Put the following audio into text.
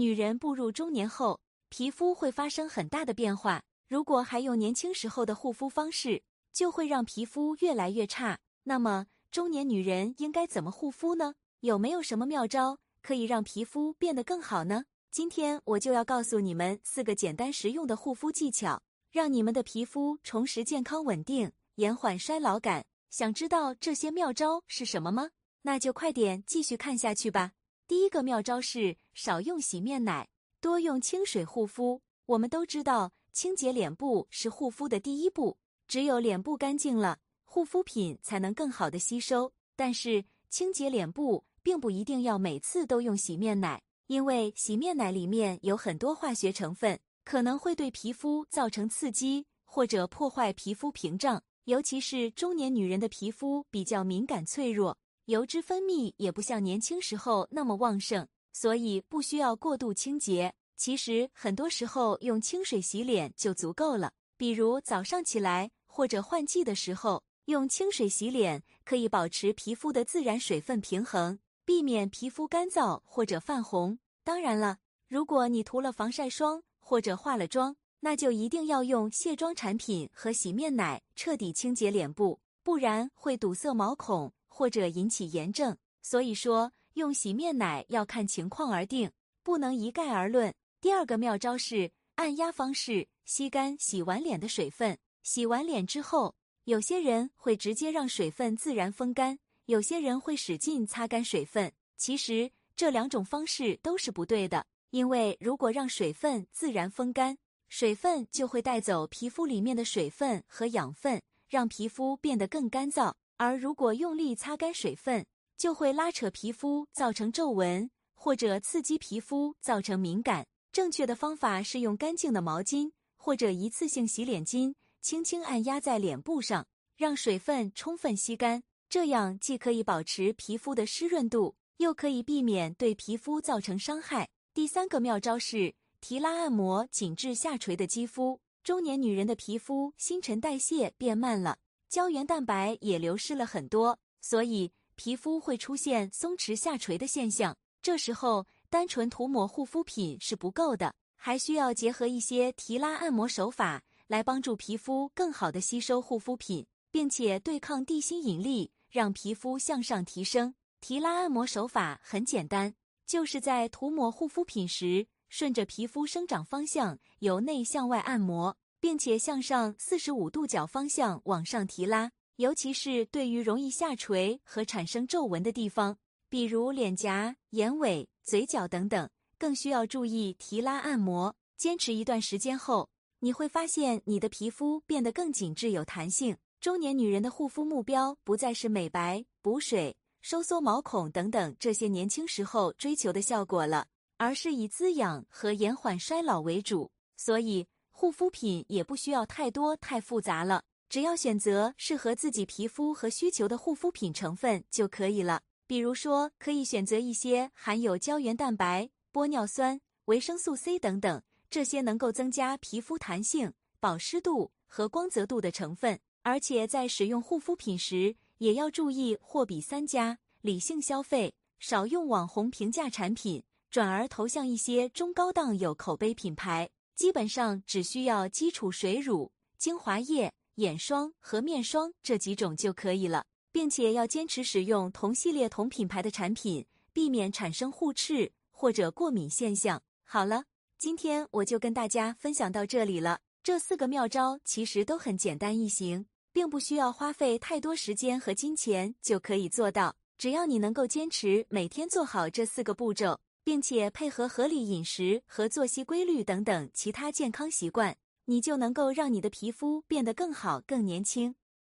女人步入中年后，皮肤会发生很大的变化。如果还用年轻时候的护肤方式，就会让皮肤越来越差。那么，中年女人应该怎么护肤呢？有没有什么妙招可以让皮肤变得更好呢？今天我就要告诉你们四个简单实用的护肤技巧，让你们的皮肤重拾健康稳定，延缓衰老感。想知道这些妙招是什么吗？那就快点继续看下去吧。第一个妙招是少用洗面奶，多用清水护肤。我们都知道，清洁脸部是护肤的第一步，只有脸部干净了，护肤品才能更好的吸收。但是，清洁脸部并不一定要每次都用洗面奶。因为洗面奶里面有很多化学成分，可能会对皮肤造成刺激或者破坏皮肤屏障。尤其是中年女人的皮肤比较敏感脆弱，油脂分泌也不像年轻时候那么旺盛，所以不需要过度清洁。其实很多时候用清水洗脸就足够了，比如早上起来或者换季的时候用清水洗脸，可以保持皮肤的自然水分平衡。避免皮肤干燥或者泛红。当然了，如果你涂了防晒霜或者化了妆，那就一定要用卸妆产品和洗面奶彻底清洁脸部，不然会堵塞毛孔或者引起炎症。所以说，用洗面奶要看情况而定，不能一概而论。第二个妙招是按压方式吸干洗完脸的水分。洗完脸之后，有些人会直接让水分自然风干。有些人会使劲擦干水分，其实这两种方式都是不对的。因为如果让水分自然风干，水分就会带走皮肤里面的水分和养分，让皮肤变得更干燥；而如果用力擦干水分，就会拉扯皮肤，造成皱纹，或者刺激皮肤，造成敏感。正确的方法是用干净的毛巾或者一次性洗脸巾，轻轻按压在脸部上，让水分充分吸干。这样既可以保持皮肤的湿润度，又可以避免对皮肤造成伤害。第三个妙招是提拉按摩紧致下垂的肌肤。中年女人的皮肤新陈代谢变慢了，胶原蛋白也流失了很多，所以皮肤会出现松弛下垂的现象。这时候单纯涂抹护肤品是不够的，还需要结合一些提拉按摩手法来帮助皮肤更好的吸收护肤品，并且对抗地心引力。让皮肤向上提升，提拉按摩手法很简单，就是在涂抹护肤品时，顺着皮肤生长方向由内向外按摩，并且向上四十五度角方向往上提拉。尤其是对于容易下垂和产生皱纹的地方，比如脸颊、眼尾、嘴角等等，更需要注意提拉按摩。坚持一段时间后，你会发现你的皮肤变得更紧致有弹性。中年女人的护肤目标不再是美白、补水、收缩毛孔等等这些年轻时候追求的效果了，而是以滋养和延缓衰老为主。所以，护肤品也不需要太多太复杂了，只要选择适合自己皮肤和需求的护肤品成分就可以了。比如说，可以选择一些含有胶原蛋白、玻尿酸、维生素 C 等等这些能够增加皮肤弹性、保湿度和光泽度的成分。而且在使用护肤品时，也要注意货比三家，理性消费，少用网红平价产品，转而投向一些中高档有口碑品牌。基本上只需要基础水乳、精华液、眼霜和面霜这几种就可以了，并且要坚持使用同系列同品牌的产品，避免产生互斥或者过敏现象。好了，今天我就跟大家分享到这里了。这四个妙招其实都很简单易行。并不需要花费太多时间和金钱就可以做到，只要你能够坚持每天做好这四个步骤，并且配合合理饮食和作息规律等等其他健康习惯，你就能够让你的皮肤变得更好、更年轻。